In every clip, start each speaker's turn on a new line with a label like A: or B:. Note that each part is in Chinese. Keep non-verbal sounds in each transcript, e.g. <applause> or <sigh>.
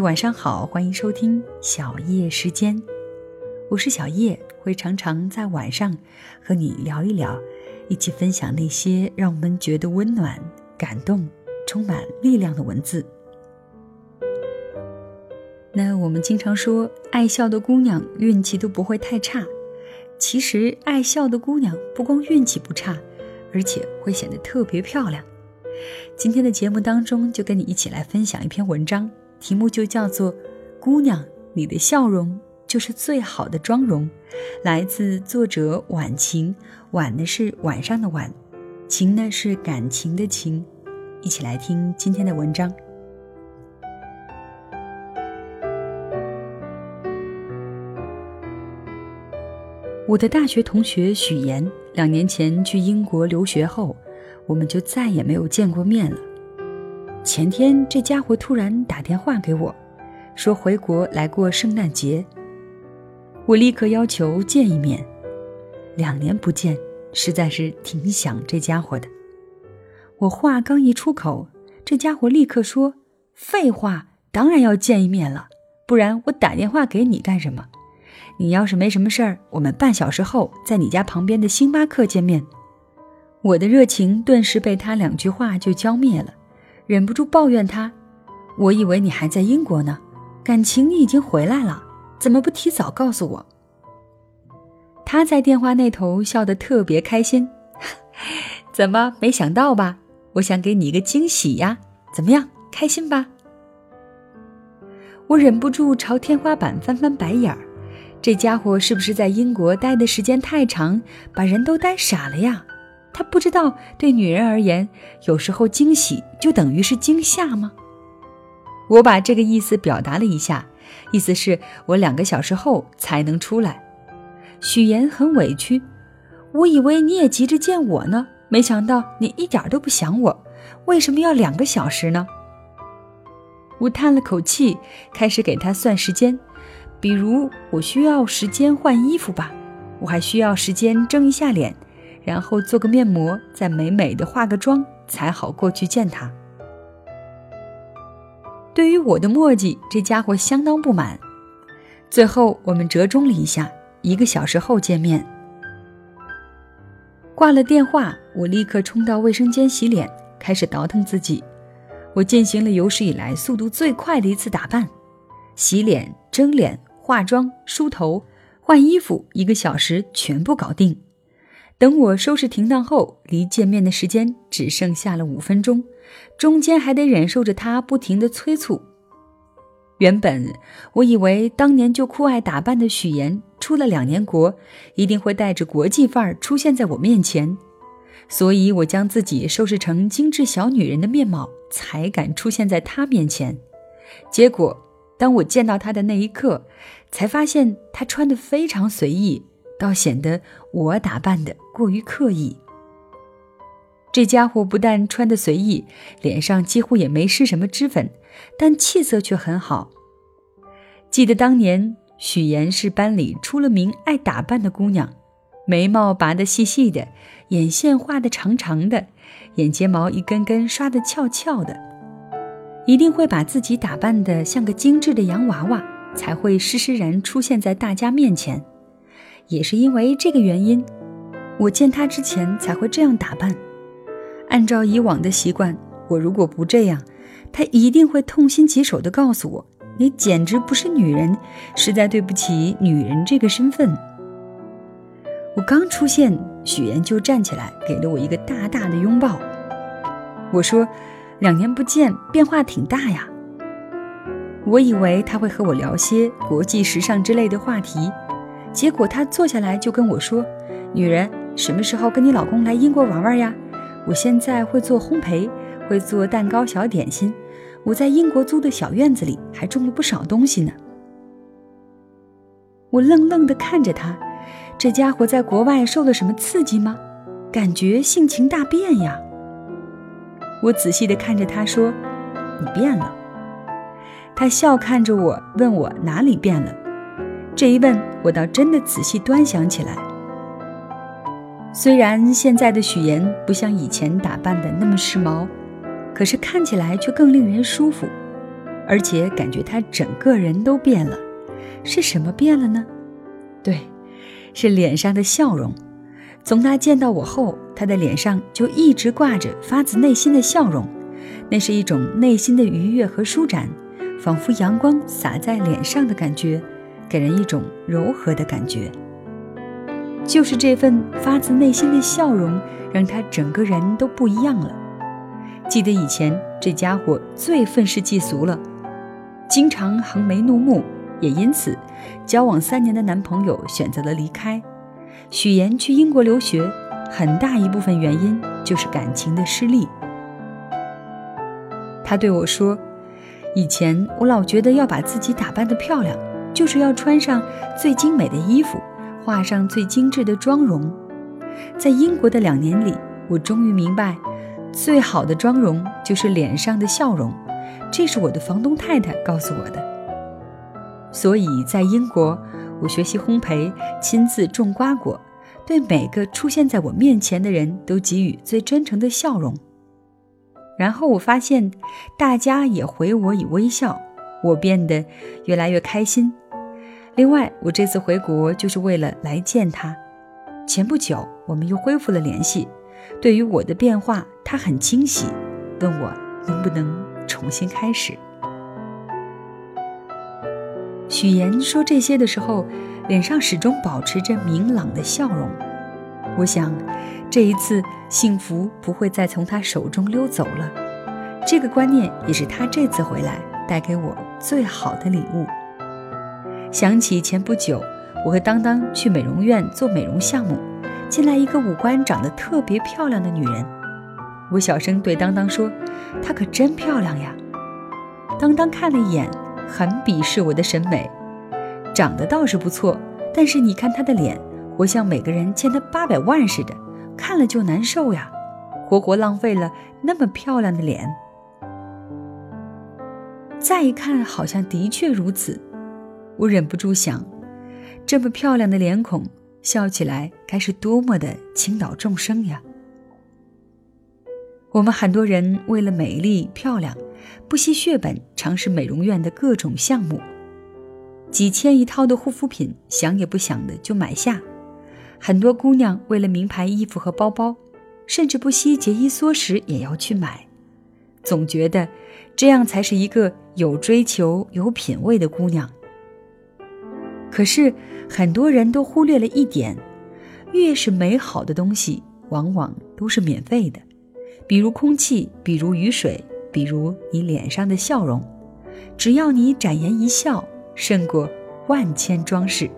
A: 晚上好，欢迎收听小叶时间，我是小叶，会常常在晚上和你聊一聊，一起分享那些让我们觉得温暖、感动、充满力量的文字。那我们经常说，爱笑的姑娘运气都不会太差。其实，爱笑的姑娘不光运气不差，而且会显得特别漂亮。今天的节目当中，就跟你一起来分享一篇文章。题目就叫做《姑娘，你的笑容就是最好的妆容》，来自作者晚晴。晚呢是晚上的晚，晴呢是感情的情。一起来听今天的文章。我的大学同学许岩，两年前去英国留学后，我们就再也没有见过面了。前天，这家伙突然打电话给我，说回国来过圣诞节。我立刻要求见一面。两年不见，实在是挺想这家伙的。我话刚一出口，这家伙立刻说：“废话，当然要见一面了，不然我打电话给你干什么？你要是没什么事儿，我们半小时后在你家旁边的星巴克见面。”我的热情顿时被他两句话就浇灭了。忍不住抱怨他：“我以为你还在英国呢，感情你已经回来了，怎么不提早告诉我？”他在电话那头笑得特别开心：“ <laughs> 怎么没想到吧？我想给你一个惊喜呀，怎么样，开心吧？”我忍不住朝天花板翻翻白眼儿，这家伙是不是在英国待的时间太长，把人都呆傻了呀？他不知道，对女人而言，有时候惊喜就等于是惊吓吗？我把这个意思表达了一下，意思是我两个小时后才能出来。许岩很委屈，我以为你也急着见我呢，没想到你一点都不想我，为什么要两个小时呢？我叹了口气，开始给他算时间，比如我需要时间换衣服吧，我还需要时间蒸一下脸。然后做个面膜，再美美的化个妆，才好过去见他。对于我的墨迹，这家伙相当不满。最后我们折中了一下，一个小时后见面。挂了电话，我立刻冲到卫生间洗脸，开始倒腾自己。我进行了有史以来速度最快的一次打扮：洗脸、蒸脸、化妆、梳头、换衣服，一个小时全部搞定。等我收拾停当后，离见面的时间只剩下了五分钟，中间还得忍受着他不停的催促。原本我以为当年就酷爱打扮的许岩，出了两年国，一定会带着国际范儿出现在我面前，所以我将自己收拾成精致小女人的面貌，才敢出现在他面前。结果，当我见到他的那一刻，才发现他穿的非常随意。倒显得我打扮的过于刻意。这家伙不但穿的随意，脸上几乎也没施什么脂粉，但气色却很好。记得当年许岩是班里出了名爱打扮的姑娘，眉毛拔得细细的，眼线画得长长的，眼睫毛一根根刷得翘翘的，一定会把自己打扮得像个精致的洋娃娃，才会施施然出现在大家面前。也是因为这个原因，我见他之前才会这样打扮。按照以往的习惯，我如果不这样，他一定会痛心疾首地告诉我：“你简直不是女人，实在对不起女人这个身份。”我刚出现，许岩就站起来给了我一个大大的拥抱。我说：“两年不见，变化挺大呀。”我以为他会和我聊些国际时尚之类的话题。结果他坐下来就跟我说：“女人什么时候跟你老公来英国玩玩呀？我现在会做烘焙，会做蛋糕、小点心。我在英国租的小院子里还种了不少东西呢。”我愣愣地看着他，这家伙在国外受了什么刺激吗？感觉性情大变呀。我仔细地看着他说：“你变了。”他笑看着我，问我哪里变了。这一问，我倒真的仔细端详起来。虽然现在的许岩不像以前打扮的那么时髦，可是看起来却更令人舒服。而且感觉他整个人都变了。是什么变了呢？对，是脸上的笑容。从他见到我后，他的脸上就一直挂着发自内心的笑容，那是一种内心的愉悦和舒展，仿佛阳光洒在脸上的感觉，给人一种柔和的感觉。就是这份发自内心的笑容，让他整个人都不一样了。记得以前这家伙最愤世嫉俗了，经常横眉怒目，也因此，交往三年的男朋友选择了离开。许岩去英国留学，很大一部分原因就是感情的失利。他对我说：“以前我老觉得要把自己打扮得漂亮，就是要穿上最精美的衣服，画上最精致的妆容。在英国的两年里，我终于明白，最好的妆容就是脸上的笑容。这是我的房东太太告诉我的。所以在英国。”我学习烘焙，亲自种瓜果，对每个出现在我面前的人都给予最真诚的笑容。然后我发现，大家也回我以微笑，我变得越来越开心。另外，我这次回国就是为了来见他。前不久，我们又恢复了联系。对于我的变化，他很惊喜，问我能不能重新开始。许岩说这些的时候，脸上始终保持着明朗的笑容。我想，这一次幸福不会再从他手中溜走了。这个观念也是他这次回来带给我最好的礼物。想起前不久，我和当当去美容院做美容项目，进来一个五官长得特别漂亮的女人。我小声对当当说：“她可真漂亮呀。”当当看了一眼。很鄙视我的审美，长得倒是不错，但是你看她的脸，活像每个人欠她八百万似的，看了就难受呀，活活浪费了那么漂亮的脸。再一看，好像的确如此，我忍不住想，这么漂亮的脸孔，笑起来该是多么的倾倒众生呀。我们很多人为了美丽漂亮。不惜血本尝试美容院的各种项目，几千一套的护肤品，想也不想的就买下。很多姑娘为了名牌衣服和包包，甚至不惜节衣缩食也要去买，总觉得这样才是一个有追求、有品位的姑娘。可是很多人都忽略了一点：越是美好的东西，往往都是免费的，比如空气，比如雨水。比如你脸上的笑容，只要你展颜一笑，胜过万千装饰。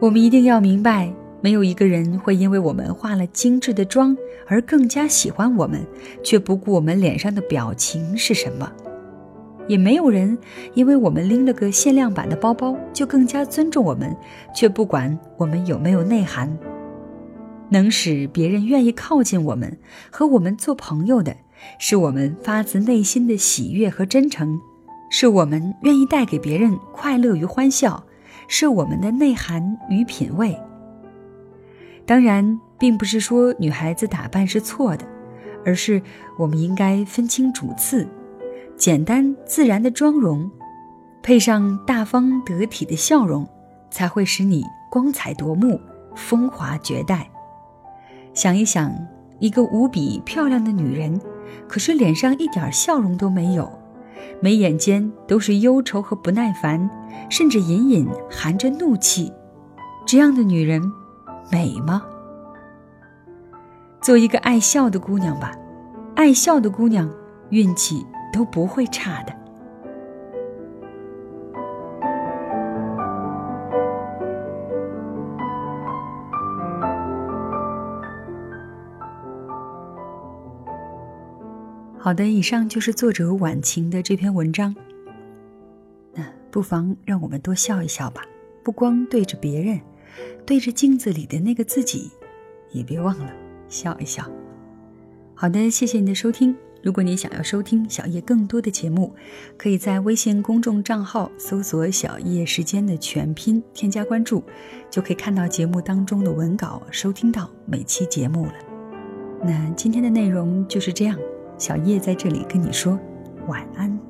A: 我们一定要明白，没有一个人会因为我们化了精致的妆而更加喜欢我们，却不顾我们脸上的表情是什么；也没有人因为我们拎了个限量版的包包就更加尊重我们，却不管我们有没有内涵。能使别人愿意靠近我们和我们做朋友的，是我们发自内心的喜悦和真诚，是我们愿意带给别人快乐与欢笑，是我们的内涵与品味。当然，并不是说女孩子打扮是错的，而是我们应该分清主次，简单自然的妆容，配上大方得体的笑容，才会使你光彩夺目、风华绝代。想一想，一个无比漂亮的女人，可是脸上一点笑容都没有，眉眼间都是忧愁和不耐烦，甚至隐隐含着怒气。这样的女人，美吗？做一个爱笑的姑娘吧，爱笑的姑娘，运气都不会差的。好的，以上就是作者晚晴的这篇文章。那不妨让我们多笑一笑吧，不光对着别人，对着镜子里的那个自己，也别忘了笑一笑。好的，谢谢你的收听。如果你想要收听小叶更多的节目，可以在微信公众账号搜索“小叶时间”的全拼，添加关注，就可以看到节目当中的文稿，收听到每期节目了。那今天的内容就是这样。小叶在这里跟你说晚安。